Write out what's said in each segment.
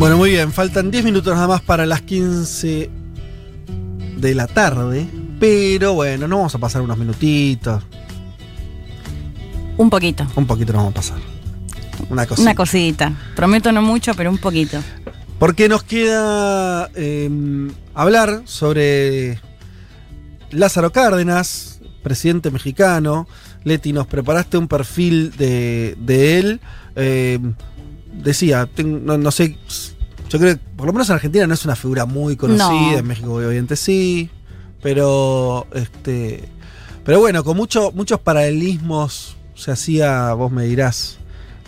Bueno, muy bien, faltan 10 minutos nada más para las 15 de la tarde. Pero bueno, no vamos a pasar unos minutitos. Un poquito. Un poquito nos vamos a pasar. Una cosita. Una cosita. Prometo no mucho, pero un poquito. Porque nos queda eh, hablar sobre Lázaro Cárdenas, presidente mexicano. Leti, nos preparaste un perfil de, de él. Eh, decía, ten- no, no sé, yo creo que por lo menos en Argentina no es una figura muy conocida, No. en México obviamente sí, pero este, pero bueno, con mucho, muchos paralelismos se hacía, vos me dirás,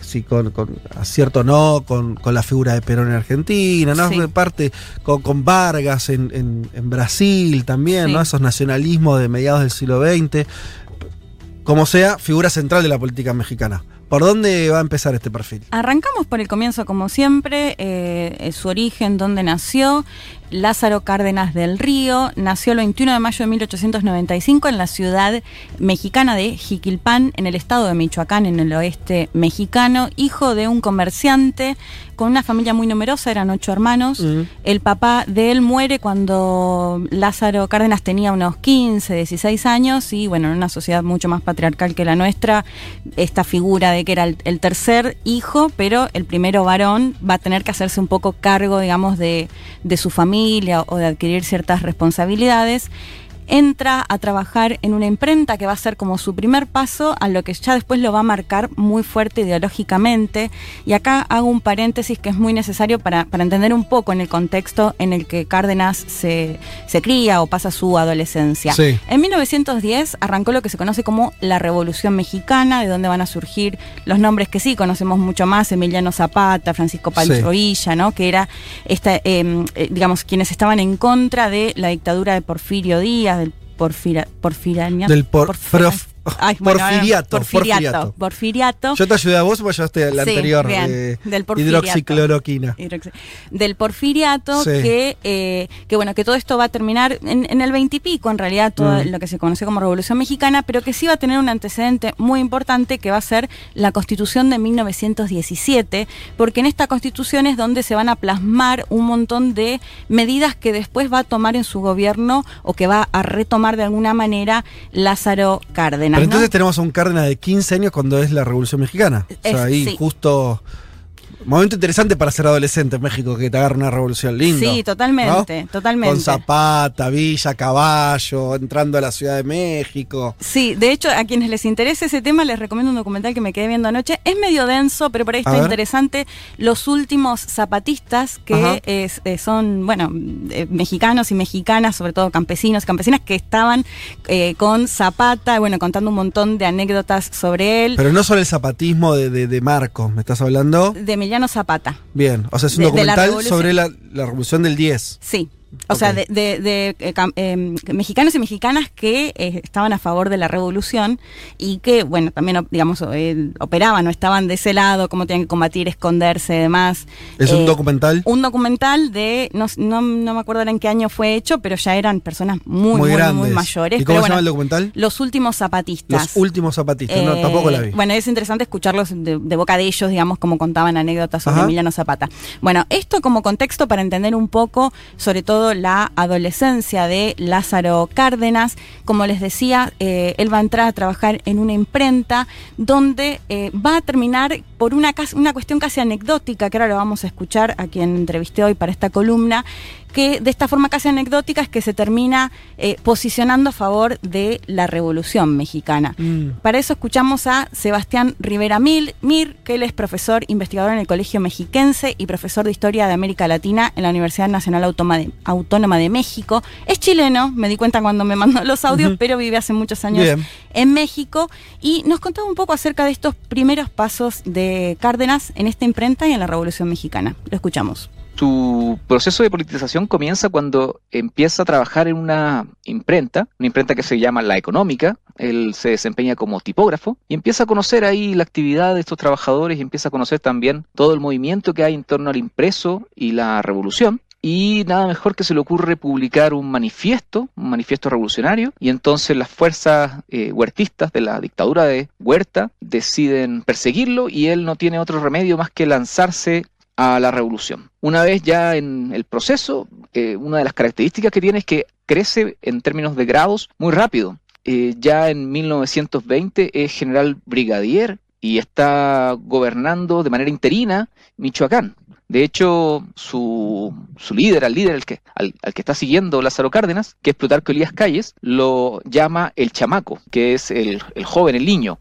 si con, con acierto o no, con, con la figura de Perón en Argentina, ¿no? Sí. Parte con, con Vargas en, en- en Brasil también, Sí. ¿no? Esos nacionalismos de mediados del siglo XX. Como sea, figura central de la política mexicana. ¿Por dónde va a empezar este perfil? Arrancamos por el comienzo, como siempre, eh, su origen, dónde nació. Lázaro Cárdenas del Río nació el 21 de mayo de 1895 en la ciudad mexicana de Jiquilpan, en el estado de Michoacán, en el oeste mexicano, hijo de un comerciante con una familia muy numerosa, eran ocho hermanos. Mm. El papá de él muere cuando Lázaro Cárdenas tenía unos 15, 16 años y bueno, en una sociedad mucho más patriarcal que la nuestra, esta figura de que era el, el tercer hijo, pero el primero varón va a tener que hacerse un poco cargo, digamos, de, de su familia o de adquirir ciertas responsabilidades. Entra a trabajar en una imprenta que va a ser como su primer paso a lo que ya después lo va a marcar muy fuerte ideológicamente. Y acá hago un paréntesis que es muy necesario para, para entender un poco en el contexto en el que Cárdenas se, se cría o pasa su adolescencia. Sí. En 1910 arrancó lo que se conoce como la Revolución Mexicana, de donde van a surgir los nombres que sí conocemos mucho más, Emiliano Zapata, Francisco Pancho Sí. Villa, ¿no? que era esta, eh, eh, digamos, quienes estaban en contra de la dictadura de Porfirio Díaz, porfira, porfirania- Del por- porfi- prof- Ay, bueno, ahora- porfiriato, porfiriato, porfiriato. porfiriato. Yo te ayudé a vos, vos llevaste la Sí, anterior bien, eh, del hidroxicloroquina. Hidroxi- del porfiriato Sí. que, eh, que bueno que todo esto va a terminar en, en el veintipico en realidad todo Mm. lo que se conoció como revolución mexicana pero que sí va a tener un antecedente muy importante que va a ser la constitución de 1917 porque en esta constitución es donde se van a plasmar un montón de medidas que después va a tomar en su gobierno o que va a retomar de alguna manera Lázaro Cárdenas Pero ¿no? entonces tenemos a un Cárdenas de 15 años cuando es la Revolución Mexicana. O sea, Es- ahí sí. justo. Momento interesante para ser adolescente en México, que te agarra una revolución linda. Sí, totalmente, totalmente. Con Zapata, Villa, Caballo, entrando a la Ciudad de México. Sí, de hecho, a quienes les interese ese tema, les recomiendo un documental que me quedé viendo anoche. Es medio denso, pero por ahí está interesante. Los últimos zapatistas que es- eh, son, bueno, eh, mexicanos y mexicanas, sobre todo campesinos, campesinas que estaban eh, con Zapata, bueno, contando un montón de anécdotas sobre él. Pero no solo el zapatismo de, de, de Marcos, ¿me estás hablando? de Emiliano Zapata. Bien, o sea, es un De- de la documental sobre la, la Revolución del 10. Sí. O sea, de, de- de, eh, eh, mexicanos y mexicanas que eh, estaban a favor de la revolución y que, bueno, también, digamos, eh, operaban o estaban de ese lado, cómo tenían que combatir, esconderse y demás. ¿Es un documental? Un documental de, no, no, no me acuerdo en qué año fue hecho, pero ya eran personas muy, muy, muy, grandes. mayores. ¿Y cómo pero se llama el documental? Los últimos zapatistas. Los últimos zapatistas. no, tampoco la vi. Bueno, es interesante escucharlos de, de boca de ellos, digamos, como contaban anécdotas sobre Ajá. Emiliano Zapata. Bueno, esto como contexto para entender un poco, sobre todo la adolescencia de Lázaro Cárdenas. Como les decía, eh, él va a entrar a trabajar en una imprenta donde eh, va a terminar por una, una cuestión casi anecdótica, que ahora lo vamos a escuchar a quien entrevisté hoy para esta columna, que de esta forma casi anecdótica es que se termina eh, posicionando a favor de la revolución mexicana. Mm. Para eso escuchamos a Sebastián Rivera Mil, Mir, que él es profesor investigador en el Colegio Mexiquense y profesor de Historia de América Latina en la Universidad Nacional Autónoma de México. Es chileno, me di cuenta cuando me mandó los audios, pero vive hace muchos años Bien. en México y nos contaba un poco acerca de estos primeros pasos de Cárdenas en esta imprenta y en la Revolución Mexicana. Lo escuchamos. Su proceso de politización comienza cuando empieza a trabajar en una imprenta, una imprenta que se llama La Económica. Él se desempeña como tipógrafo y empieza a conocer ahí la actividad de estos trabajadores y empieza a conocer también todo el movimiento que hay en torno al impreso y la revolución. Y nada mejor que se le ocurre publicar un manifiesto, un manifiesto revolucionario, y entonces las fuerzas eh, huertistas de la dictadura de Huerta deciden perseguirlo y él no tiene otro remedio más que lanzarse a la revolución. Una vez ya en el proceso, eh, una de las características que tiene es que crece en términos de grados muy rápido. Eh, ya en 1920 es general brigadier y está gobernando de manera interina Michoacán. De hecho, su, su líder, al líder al que, está siguiendo Lázaro Cárdenas, que es Plutarco Elías Calles, lo llama el chamaco, que es el, el joven, el niño.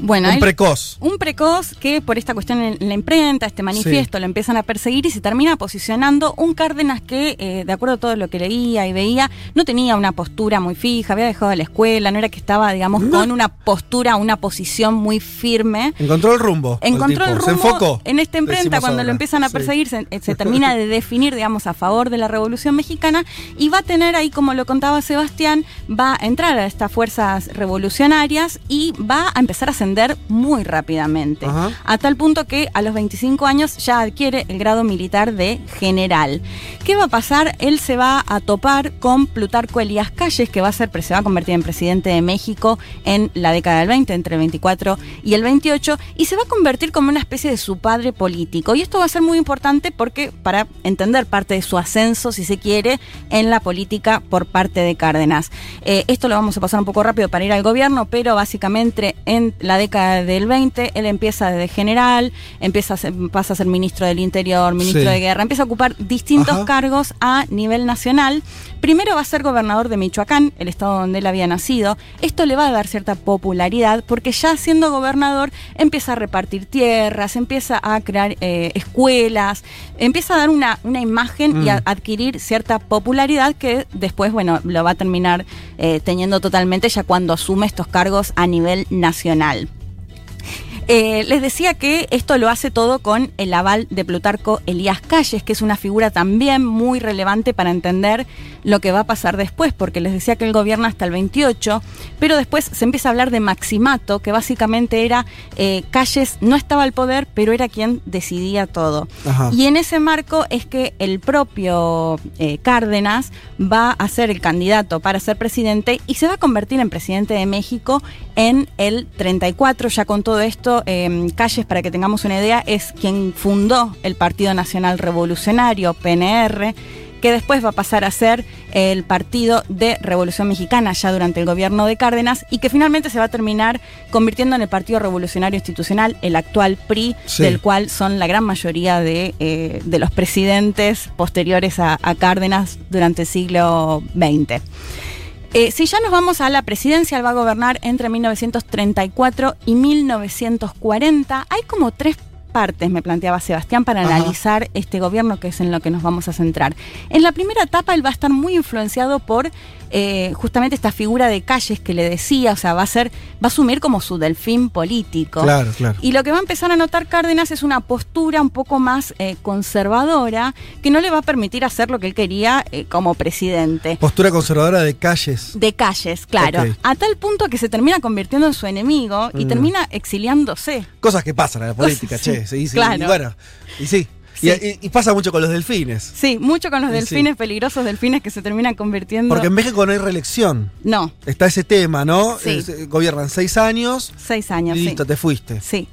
Bueno, Un él- precoz. un precoz que por esta cuestión en la imprenta, este manifiesto, lo empiezan a perseguir y se termina posicionando un Cárdenas que, eh, de acuerdo a todo lo que leía y veía, no tenía una postura muy fija, había dejado la escuela, no era que estaba, digamos, No. con una postura, una posición muy firme. Encontró el rumbo. Encontró el Se rumbo enfocó. en esta imprenta cuando lo empiezan a Sí. perseguir, se, eh, se termina de definir, digamos, a favor de la Revolución Mexicana y va a tener ahí, como lo contaba Sebastián, va a entrar a estas fuerzas revolucionarias y va a empezar a ascender muy rápidamente. Ajá. A tal punto que a los 25 años ya adquiere el grado militar de general. ¿Qué va a pasar? Él se va a topar con Plutarco Elías Calles, que va a ser, se va a convertir en presidente de México en la década del 20, entre el 24 y el 28, y se va a convertir como una especie de su padre político. Y esto va a ser muy importante porque para entender parte de su ascenso, si se quiere, en la política por parte de Cárdenas. Eh, esto lo vamos a pasar un poco rápido para ir al gobierno, pero básicamente en la década del 20 él empieza desde general, empieza a ser- pasa a ser ministro del Interior, ministro Sí. de Guerra, empieza a ocupar distintos Ajá. cargos a nivel nacional. Primero va a ser gobernador de Michoacán, el estado donde él había nacido. Esto le va a dar cierta popularidad porque ya siendo gobernador empieza a repartir tierras, empieza a crear eh, escuelas, empieza a dar una, una imagen y a Mm. adquirir cierta popularidad que después, bueno, lo va a terminar eh, teniendo totalmente ya cuando asume estos cargos a nivel nacional. Eh, les decía que esto lo hace todo con el aval de Plutarco Elías Calles, que es una figura también muy relevante para entender lo que va a pasar después, porque les decía que él gobierna hasta el 28, pero después se empieza a hablar de Maximato, que básicamente era eh, Calles no estaba al poder, pero era quien decidía todo. Ajá. Y en ese marco es que el propio eh, Cárdenas va a ser el candidato para ser presidente y se va a convertir en presidente de México en el 34. Ya con todo esto, eh, Calles, para que tengamos una idea, es quien fundó el Partido Nacional Revolucionario, PNR que después va a pasar a ser el Partido de Revolución Mexicana ya durante el gobierno de Cárdenas y que finalmente se va a terminar convirtiendo en el Partido Revolucionario Institucional, el actual PRI, Sí. del cual son la gran mayoría de, eh, de los presidentes posteriores a, a Cárdenas durante el siglo XX. Eh, si ya nos vamos a la presidencia, él va a gobernar entre 1934 y 1940. Hay como tres partes, me planteaba Sebastián, para Ajá. analizar este gobierno que es en lo que nos vamos a centrar. En la primera etapa él va a estar muy influenciado por eh, justamente esta figura de calles que le decía, o sea, va a ser, va a asumir como su delfín político. Claro, claro. Y lo que va a empezar a notar Cárdenas es una postura un poco más eh, conservadora que no le va a permitir hacer lo que él quería eh, como presidente. Postura conservadora de calles. De calles, claro. A tal punto que se termina convirtiendo en su enemigo y Mm. termina exiliándose. Cosas que pasan en la política, Cosas, che. Sí, sí, claro. Y bueno, y sí. Sí. Y, pasa mucho con los delfines. Sí, mucho con los Sí. delfines, peligrosos delfines que se terminan convirtiendo. Porque en México no hay reelección. No, Está ese tema, ¿no? Sí. Es- eh, gobiernan seis años seis años. y sí. listo, te fuiste. Sí.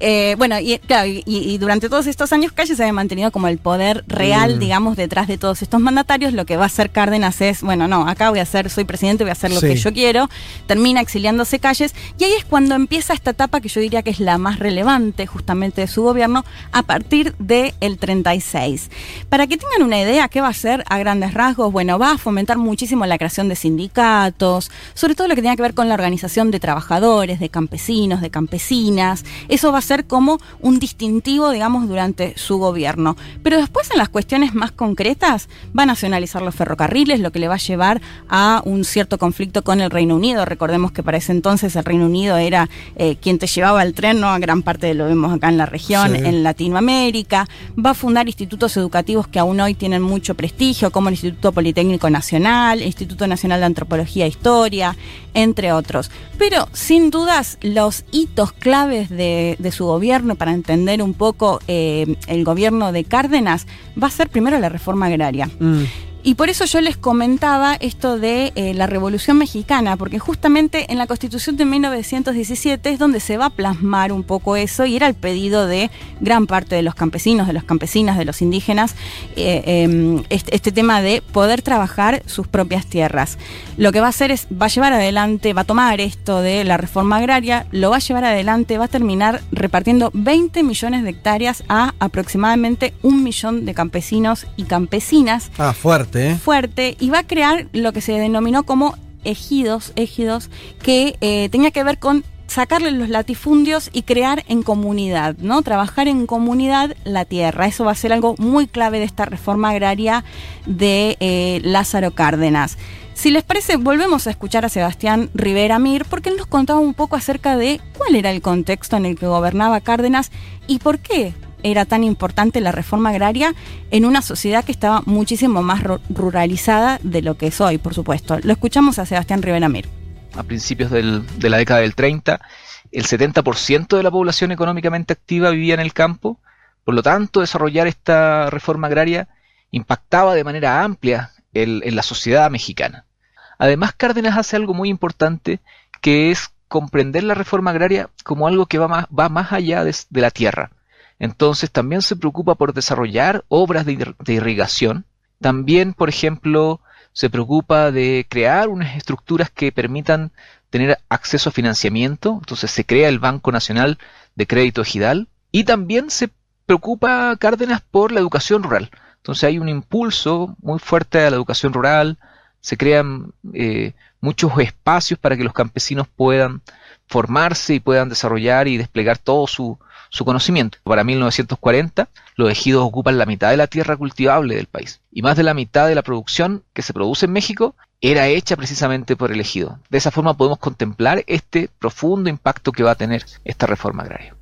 Eh, bueno, y, claro, y, y durante todos estos años Calles se había mantenido como el poder real, Mm. digamos, detrás de todos estos mandatarios. Lo que va a hacer Cárdenas es, bueno, no, acá voy a ser, soy presidente, voy a hacer lo que yo quiero. Termina exiliándose Calles. Y ahí es cuando empieza esta etapa que yo diría que es la más relevante justamente de su gobierno, a partir del el 36. Para que tengan una idea, ¿qué va a hacer a grandes rasgos? Bueno, va a fomentar muchísimo la creación de sindicatos, sobre todo lo que tenga que ver con la organización de trabajadores, de campesinos, de campesinas. Eso va a ser como un distintivo, digamos, durante su gobierno. Pero después en las cuestiones más concretas, va a nacionalizar los ferrocarriles, lo que le va a llevar a un cierto conflicto con el Reino Unido. Recordemos que para ese entonces el Reino Unido era eh, quien te llevaba el tren, ¿no? A gran parte de lo vemos acá en la región, en Latinoamérica. Va a fundar institutos educativos que aún hoy tienen mucho prestigio, como el Instituto Politécnico Nacional, el Instituto Nacional de Antropología e Historia, entre otros. Pero sin dudas, los hitos claves de, su gobierno, para entender un poco eh, el gobierno de Cárdenas, va a ser primero la reforma agraria. Mm. Y por eso yo les comentaba esto de eh, la Revolución Mexicana, porque justamente en la Constitución de 1917 es donde se va a plasmar un poco eso y era el pedido de gran parte de los campesinos, de las campesinas, de los indígenas, eh, em, este, este, tema de poder trabajar sus propias tierras. Lo que va a hacer es, va a llevar adelante, va a tomar esto de la reforma agraria, lo va a llevar adelante, va a terminar repartiendo 20 millones de hectáreas a aproximadamente un millón de campesinos y campesinas. Ah, fuerte. Fuerte. y va a crear lo que se denominó como ejidos, ejidos, que eh, tenía que ver con sacarle los latifundios y crear en comunidad, ¿no? Trabajar en comunidad la tierra. Eso va a ser algo muy clave de esta reforma agraria de eh, Lázaro Cárdenas. Si les parece, volvemos a escuchar a Sebastián Rivera Mir, porque él nos contaba un poco acerca de cuál era el contexto en el que gobernaba Cárdenas y por qué era tan importante la reforma agraria en una sociedad que estaba muchísimo más ruralizada de lo que es hoy, por supuesto. Lo escuchamos a Sebastián Rivera. A principios de la década del 30, el 70% de la población económicamente activa vivía en el campo, por lo tanto, desarrollar esta reforma agraria impactaba de manera amplia en la sociedad mexicana. Además, Cárdenas hace algo muy importante, que es comprender la reforma agraria como algo que va más, va más allá de la tierra entonces también se preocupa por desarrollar obras de, irrigación. También, por ejemplo, se preocupa de crear unas estructuras que permitan tener acceso a financiamiento. Entonces se crea el Banco Nacional de Crédito Ejidal. Y también se preocupa Cárdenas por la educación rural. Entonces hay un impulso muy fuerte a la educación rural. Se crean eh, muchos espacios para que los campesinos puedan formarse y puedan desarrollar y desplegar todo su, su conocimiento. Para 1940, los ejidos ocupan la mitad de la tierra cultivable del país y más de la mitad de la producción que se produce en México era hecha precisamente por el ejido. De esa forma podemos contemplar este profundo impacto que va a tener esta reforma agraria.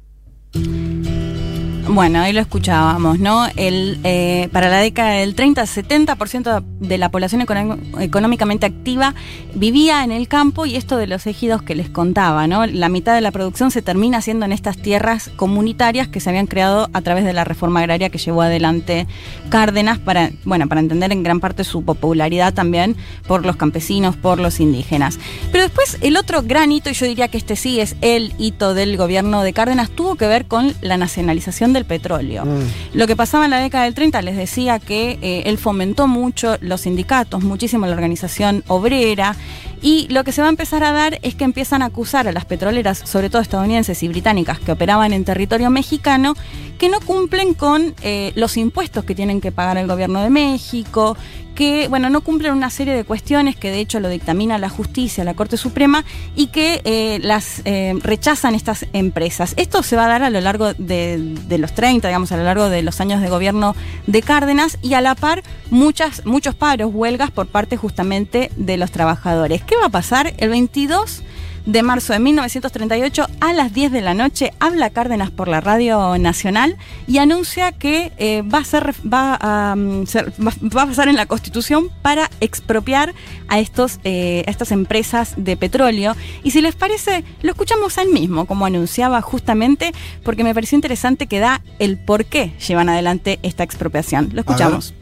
Bueno, ahí lo escuchábamos, ¿no? El, eh, para la década del 30, 70% de la población económicamente activa vivía en el campo y esto de los ejidos que les contaba, ¿no? La mitad de la producción se termina haciendo en estas tierras comunitarias que se habían creado a través de la reforma agraria que llevó adelante Cárdenas para, bueno, para entender en gran parte su popularidad también por los campesinos, por los indígenas. Pero después el otro gran hito, y yo diría que este sí es el hito del gobierno de Cárdenas, tuvo que ver con la nacionalización del petróleo. Mm. Lo que pasaba en la década del 30, les decía que eh, él fomentó mucho los sindicatos, muchísimo la organización obrera, y lo que se va a empezar a dar es que empiezan a acusar a las petroleras, sobre todo estadounidenses y británicas, que operaban en territorio mexicano, que no cumplen con eh, los impuestos que tienen que pagar el gobierno de México, que, bueno, no cumplen una serie de cuestiones que de hecho lo dictamina la justicia, la Corte Suprema, y que eh, las eh, rechazan estas empresas. Esto se va a dar a lo largo de, los 30, digamos, a lo largo de los años de gobierno de Cárdenas, y a la par muchas, muchos paros, huelgas por parte justamente de los trabajadores. ¿Qué va a pasar? El 22 de marzo de 1938 a las 10 de la noche habla Cárdenas por la Radio Nacional y anuncia que eh, va, a ser, va, a, va, a pasar en la Constitución para expropiar a, estos, eh, estas empresas de petróleo. Y si les parece, lo escuchamos a él mismo, como anunciaba justamente, porque me pareció interesante que da el por qué llevan adelante esta expropiación. Lo escuchamos.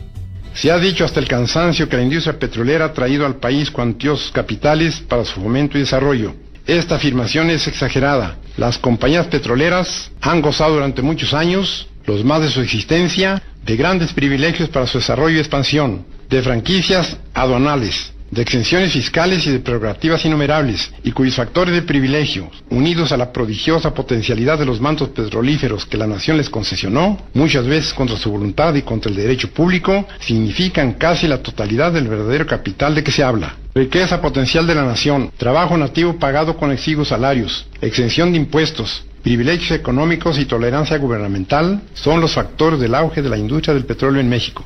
Se ha dicho hasta el cansancio que la industria petrolera ha traído al país cuantiosos capitales para su fomento y desarrollo. Esta afirmación es exagerada. Las compañías petroleras han gozado durante muchos años, los más de su existencia, de grandes privilegios para su desarrollo y expansión, de franquicias aduanales, de exenciones fiscales y de prerrogativas innumerables, y cuyos factores de privilegio, unidos a la prodigiosa potencialidad de los mantos petrolíferos que la nación les concesionó, muchas veces contra su voluntad y contra el derecho público, significan casi la totalidad del verdadero capital de que se habla. Riqueza potencial de la nación, trabajo nativo pagado con exiguos salarios, exención de impuestos, privilegios económicos y tolerancia gubernamental son los factores del auge de la industria del petróleo en México.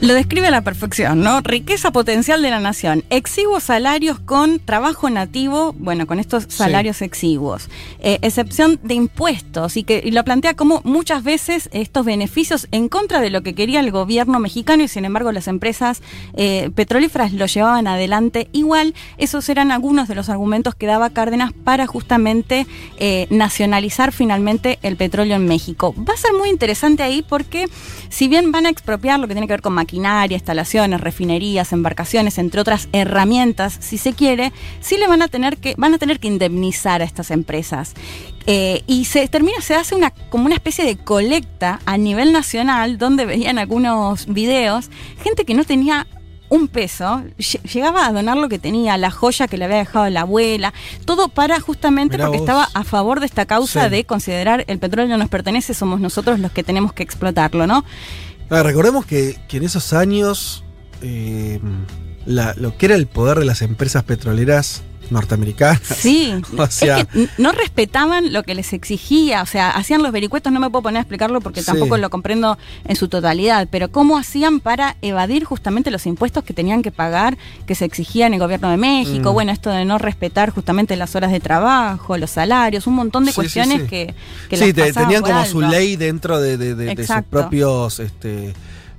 Lo describe a la perfección, ¿no? Riqueza potencial de la nación, exiguos salarios con trabajo nativo, bueno, con estos salarios exiguos, eh, excepción de impuestos y que y lo plantea como muchas veces estos beneficios en contra de lo que quería el gobierno mexicano y sin embargo las empresas eh, petrolíferas lo llevaban adelante igual. Esos eran algunos de los argumentos que daba Cárdenas para justamente eh, nacionalizar finalmente el petróleo en México. Va a ser muy interesante ahí porque si bien van a expropiar lo que tiene que ver con maquinaria, instalaciones, refinerías, embarcaciones, entre otras herramientas, si se quiere, sí le van a tener que, van a tener que indemnizar a estas empresas. Eh, y se termina, se hace una, como una especie de colecta a nivel nacional, donde veían algunos videos, gente que no tenía un peso, lle- llegaba a donar lo que tenía, la joya que le había dejado la abuela, todo para justamente Mirá porque vos. estaba a favor de esta causa Sí. de considerar el petróleo nos pertenece, somos nosotros los que tenemos que explotarlo, ¿no? Ah, recordemos que, que en esos años eh, la- lo que era el poder de las empresas petroleras norteamericanas. Sí, O sea- es que no respetaban lo que les exigía, o sea, hacían los vericuetos, no me puedo poner a explicarlo porque Sí. tampoco lo comprendo en su totalidad, pero cómo hacían para evadir justamente los impuestos que tenían que pagar, que se exigían en el gobierno de México, Mm. bueno, esto de no respetar justamente las horas de trabajo, los salarios, un montón de Sí, cuestiones sí. que, que sí, las te- tenían como su ley dentro de, de- de- de sus propios, este,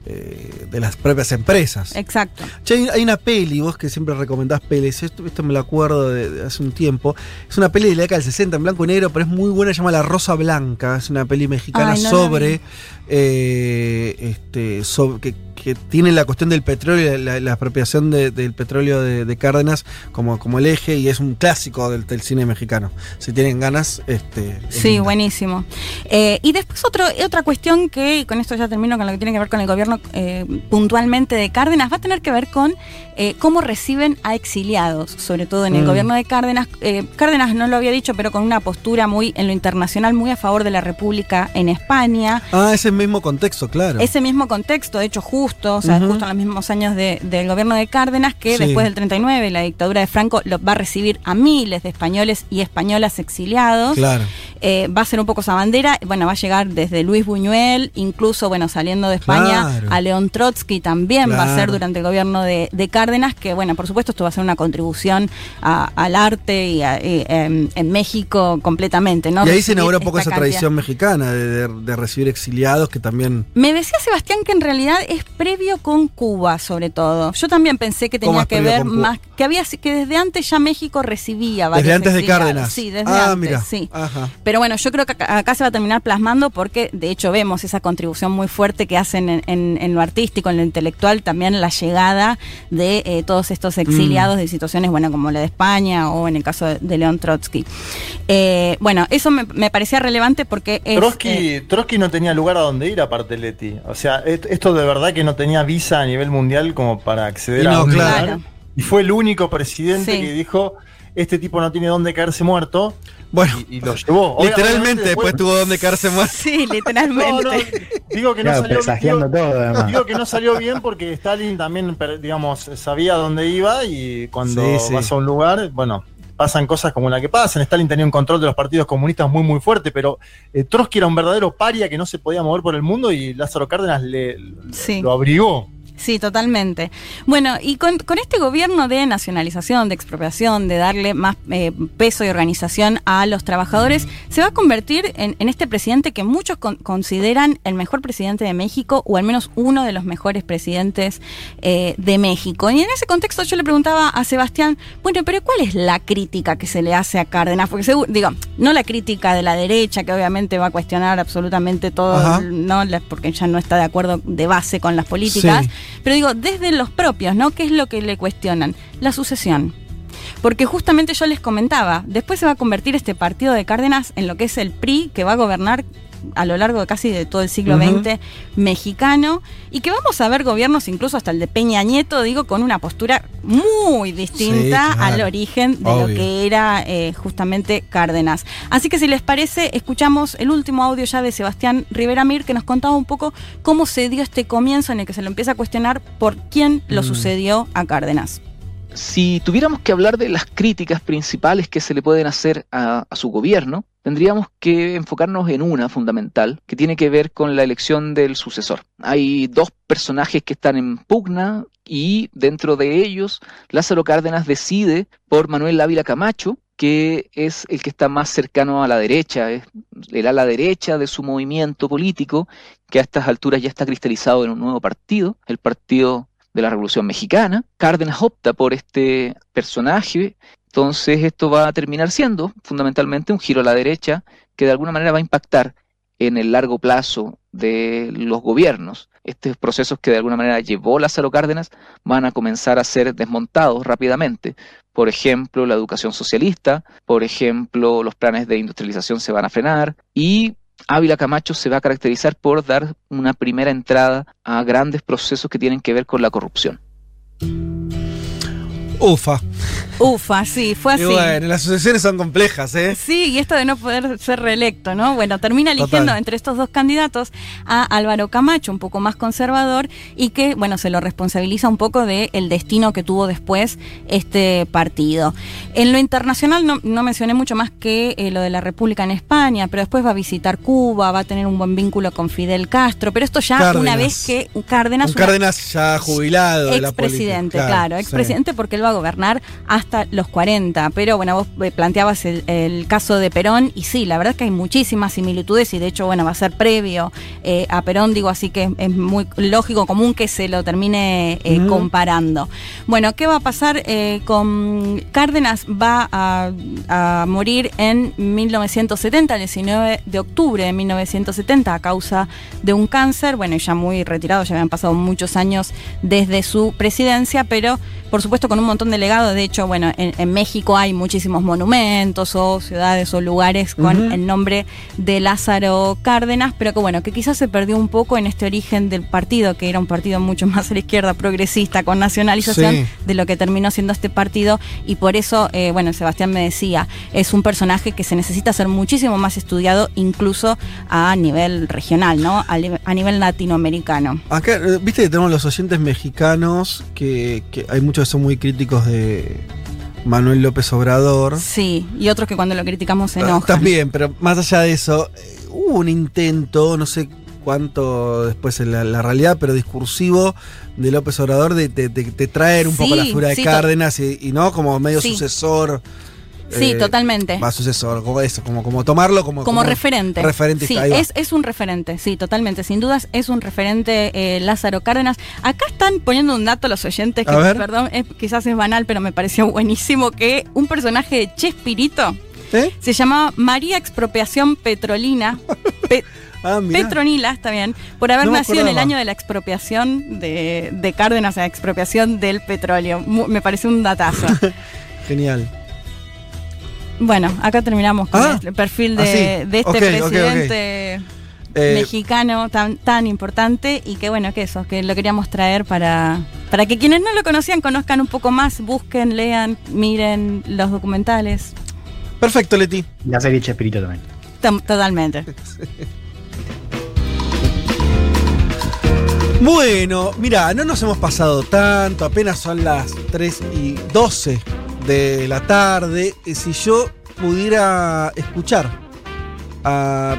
eh, de las propias empresas. Exacto. Che, hay, hay una peli, vos que siempre recomendás pelis, esto, esto me lo acuerdo de, de hace un tiempo. Es una peli de la década del 60 en blanco y negro, pero es muy buena, se llama La Rosa Blanca. Es una peli mexicana Ay, no la sobre. Eh, este, sobre que, que tiene la cuestión del petróleo, la, la apropiación de- del petróleo de, de Cárdenas como, como el eje, y es un clásico del, del cine mexicano. Si tienen ganas, este. es Sí, linda. buenísimo. Eh, y después otro, otra cuestión que, con esto ya termino con lo que tiene que ver con el gobierno eh, puntualmente de Cárdenas, va a tener que ver con eh, cómo reciben a exiliados, sobre todo en el Mm. gobierno de Cárdenas. Eh, Cárdenas no lo había dicho, pero con una postura muy en lo internacional, muy a favor de la República en España. Ah, ese mismo contexto, claro. Ese mismo contexto, de hecho justo, o sea, justo en los mismos años de- del gobierno de Cárdenas, que Sí. después del 39, la dictadura de Franco, lo, va a recibir a miles de españoles y españolas exiliados. Claro. Eh, va a ser un poco esa bandera, bueno, va a llegar desde Luis Buñuel, incluso, bueno, saliendo de España, Claro. a León Trotsky también va a ser durante el gobierno de, de Cárdenas, que, bueno, por supuesto esto va a ser una contribución a- al arte y, a- y, em, en México completamente, ¿no? y ahí se inaugura un poco esa cantidad. tradición mexicana de, de- de recibir exiliados que también. Me decía Sebastián que en realidad es previo con Cuba, sobre todo. Yo también pensé que ¿Cómo tenía que ver más, que había que desde antes ya México recibía varios Desde antes de exiliados. Cárdenas. Sí, desde ah, antes, mira. sí. Ajá. Pero bueno, yo creo que acá, acá se va a terminar plasmando porque de hecho vemos esa contribución muy fuerte que hacen en, en- en lo artístico, en lo intelectual, también la llegada de eh, todos estos exiliados Mm. de situaciones, bueno, como la de España o en el caso de, de León Trotsky. Eh, bueno, eso me, me parecía relevante porque es... Trotsky, eh, Trotsky no tenía lugar a donde ir aparte Leti. O sea, esto de verdad que no tenía visa a nivel mundial como para acceder Y a no, un claro. lugar. Y fue el único presidente Sí. que dijo, este tipo no tiene dónde caerse muerto. Bueno, Y, y lo llevó. literalmente después tuvo donde quedarse muerto. Sí, literalmente. no, digo que no salió digo- todo, además. Digo que no salió bien porque Stalin también, digamos, sabía dónde iba y cuando Sí, sí. vas a un lugar, bueno, pasan cosas como la que pasan. Stalin tenía un control de los partidos comunistas muy, muy fuerte, pero eh, Trotsky era un verdadero paria que no se podía mover por el mundo y Lázaro Cárdenas le, Sí. lo abrigó. Sí, totalmente. Bueno, y con, con este gobierno de nacionalización, de expropiación, de darle más eh, peso y organización a los trabajadores, se va a convertir en, en este presidente que muchos con- consideran el mejor presidente de México, o al menos uno de los mejores presidentes eh, de México. Y en ese contexto yo le preguntaba a Sebastián, bueno, pero ¿cuál es la crítica que se le hace a Cárdenas? Porque seguro, digo, no la crítica de la derecha, que obviamente va a cuestionar absolutamente todo, Ajá. no porque ya no está de acuerdo de base con las políticas. Sí. Pero digo, desde los propios, ¿no? ¿Qué es lo que le cuestionan? La sucesión. Porque justamente yo les comentaba, después se va a convertir este partido de Cárdenas en lo que es el PRI, que va a gobernar a lo largo de casi de todo el siglo. XX mexicano y que vamos a ver gobiernos, incluso hasta el de Peña Nieto, digo, con una postura muy distinta Sí, claro. al origen de Obvio. lo que era eh, justamente Cárdenas. Así que si les parece, escuchamos el último audio ya de Sebastián Rivera Mir que nos contaba un poco cómo se dio este comienzo en el que se lo empieza a cuestionar por quién lo Mm. sucedió a Cárdenas. Si tuviéramos que hablar de las críticas principales que se le pueden hacer a, su gobierno, tendríamos que enfocarnos en una fundamental, que tiene que ver con la elección del sucesor. Hay dos personajes que están en pugna y dentro de ellos Lázaro Cárdenas decide por Manuel Ávila Camacho, que es el que está más cercano a la derecha, es el ala derecha de su movimiento político, que a estas alturas ya está cristalizado en un nuevo partido, el Partido de la Revolución Mexicana. Cárdenas opta por este personaje, entonces esto va a terminar siendo fundamentalmente un giro a la derecha que de alguna manera va a impactar en el largo plazo de los gobiernos. Estos procesos que de alguna manera llevó Lázaro Cárdenas van a comenzar a ser desmontados rápidamente. Por ejemplo, la educación socialista, por ejemplo, los planes de industrialización se van a frenar y Ávila Camacho se va a caracterizar por dar una primera entrada a grandes procesos que tienen que ver con la corrupción. Ufa. Ufa, sí, fue así. Y bueno, las sucesiones son complejas, ¿eh? Sí, y esto de no poder ser reelecto, ¿no? Bueno, termina eligiendo Total. entre estos dos candidatos a Álvaro Camacho, un poco más conservador, y que, bueno, se lo responsabiliza un poco del el destino que tuvo después este partido. En lo internacional no, no mencioné mucho más que eh, lo de la República en España, pero después va a visitar Cuba, va a tener un buen vínculo con Fidel Castro, pero esto ya Cárdenas. una vez que Cárdenas... Un Cárdenas ya jubilado de la política. Expresidente, claro, sí. expresidente porque él va a gobernar hasta los 40. Pero bueno, vos eh, planteabas el, el caso de Perón y sí, la verdad es que hay muchísimas similitudes y de hecho, bueno, va a ser previo eh, a Perón, digo, así que es muy lógico, común que se lo termine eh, comparando. Bueno, ¿qué va a pasar eh, con Cárdenas? Va a, a morir en 1970, el 19 de octubre de 1970, a causa de un cáncer. Bueno, ya muy retirado, ya habían pasado muchos años desde su presidencia, pero por supuesto con un montón de legado. De hecho, bueno, en, en México hay muchísimos monumentos o ciudades o lugares con el nombre de Lázaro Cárdenas, pero que bueno, que quizás se perdió un poco en este origen del partido, que era un partido mucho más a la izquierda, progresista, con nacionalización, Sí. de lo que terminó siendo este partido. Y por eso, eh, bueno, Sebastián me decía, es un personaje que se necesita ser muchísimo más estudiado, incluso a nivel regional, ¿no? A nivel latinoamericano. Acá, eh, viste que tenemos los oyentes mexicanos que, que hay muchos que son muy críticos de Manuel López Obrador. Sí, y otros que cuando lo criticamos se Ah, enojan. También, pero más allá de eso, eh, hubo un intento, no sé cuánto después en la, la realidad, pero discursivo de López Obrador de, de- de- de traer un poco la figura de sí, Cárdenas y, y no como medio Sí. sucesor. Sí, eh, totalmente. Va sucesor, como eso, como, como tomarlo como, Como referente. Referente, Sí, es, es un referente, sí, totalmente. Sin dudas es un referente eh, Lázaro Cárdenas. Acá están poniendo un dato los oyentes que, perdón, es- quizás es banal, pero me pareció buenísimo que un personaje de Chespirito ¿Eh? se llamaba María Expropiación Petrolina. Pe- Ah. Petronila, está bien, por haber No nacido en el año de la expropiación de, de Cárdenas, la expropiación del petróleo. Me parece un datazo. Genial. Bueno, acá terminamos con Ah, el perfil de, ah, sí. de este presidente Eh, mexicano tan, tan importante y que bueno, que eso, que lo queríamos traer para, para que quienes no lo conocían conozcan un poco más, busquen, lean, miren los documentales. perfecto, Leti. La serie Chespirito también. Tam- Totalmente. Bueno, mira, no nos hemos pasado tanto, apenas son las 3 y 12 de la tarde. Eh, Si yo pudiera escuchar a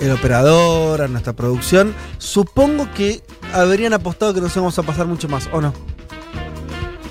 el operador, a nuestra producción, supongo que habrían apostado que nos íbamos a pasar mucho más, ¿o no?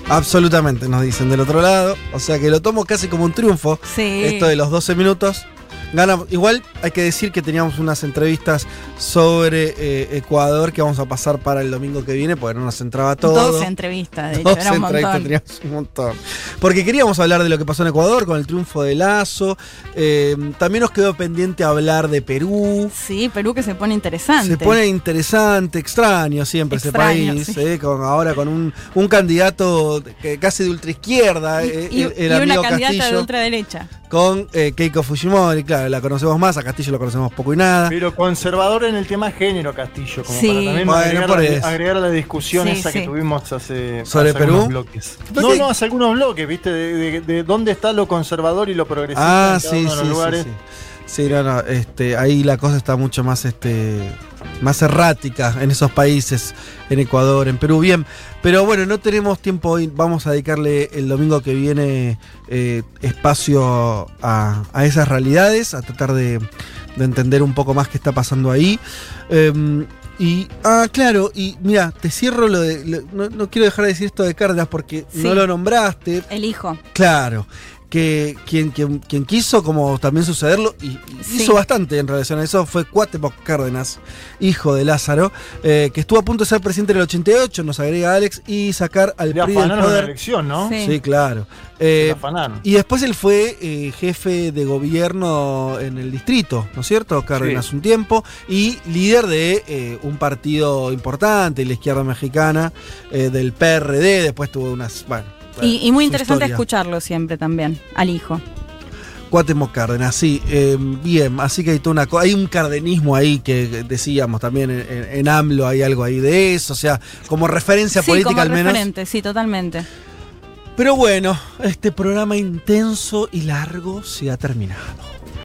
Absolutamente, nos dicen del otro lado. O sea que lo tomo casi como un triunfo. Sí. Esto de los 12 minutos. Ganamos. Igual hay que decir que teníamos unas entrevistas sobre eh, Ecuador que vamos a pasar para el domingo que viene, porque no nos entraba todo. 12 entrevistas, de hecho, 12 era un entrevistas, montón. teníamos un montón. Porque queríamos hablar de lo que pasó en Ecuador con el triunfo de Lazo. Eh, también nos quedó pendiente hablar de Perú. Sí, Perú que se pone interesante. Se pone interesante, extraño siempre Extraño, ese país, sí. eh, con, ahora con un, un candidato que casi de ultraizquierda, y, eh, y- el, el y una amigo candidata de ultraderecha. Con eh, Keiko Fujimori, claro, la conocemos más, a Castillo lo conocemos poco y nada. Pero conservador en el tema género, Castillo, como Sí. para también Bueno, agregar, por la, agregar discusión Sí, esa que tuvimos hace, ¿Sobre hace Perú? algunos bloques. No, no, hace algunos bloques, ¿viste? De, de- de dónde está lo conservador y lo progresista Ah, en cada sí, uno sí, de los sí, lugares. sí. Sí, no, no, este, ahí la cosa está mucho más, este, más errática en esos países, en Ecuador, en Perú, bien. Pero bueno, no tenemos tiempo hoy, vamos a dedicarle el domingo que viene eh, espacio a, a esas realidades, a tratar de, de entender un poco más qué está pasando ahí. Em, y, ah, claro, y mira, te cierro lo de, lo- no, no quiero dejar de decir esto de Cárdenas porque Sí. no lo nombraste, El hijo. Claro, que quien, quien, quien quiso como también sucederlo, y, Sí. hizo bastante en relación a eso, fue Cuauhtémoc Cárdenas, hijo de Lázaro, eh, que estuvo a punto de ser presidente en el 88, nos agrega Alex, y sacar al Le PRI del afanaron la poder. elección, ¿no? Sí. Sí, claro. Eh, y después él fue eh, jefe de gobierno en el distrito, ¿no es cierto? Cárdenas un tiempo, y líder de eh, un partido importante, la izquierda mexicana, eh, del PRD, después tuvo unas... Bueno, Y, y muy interesante escucharlo siempre también, al hijo. Cuauhtémoc Cárdenas, sí, eh, bien, así que hay, toda una hay un cardenismo ahí que decíamos también en, en- en AMLO, hay algo ahí de eso, o sea, como referencia Sí, política como al menos. referente, sí, totalmente. Pero bueno, este programa intenso y largo se ha terminado.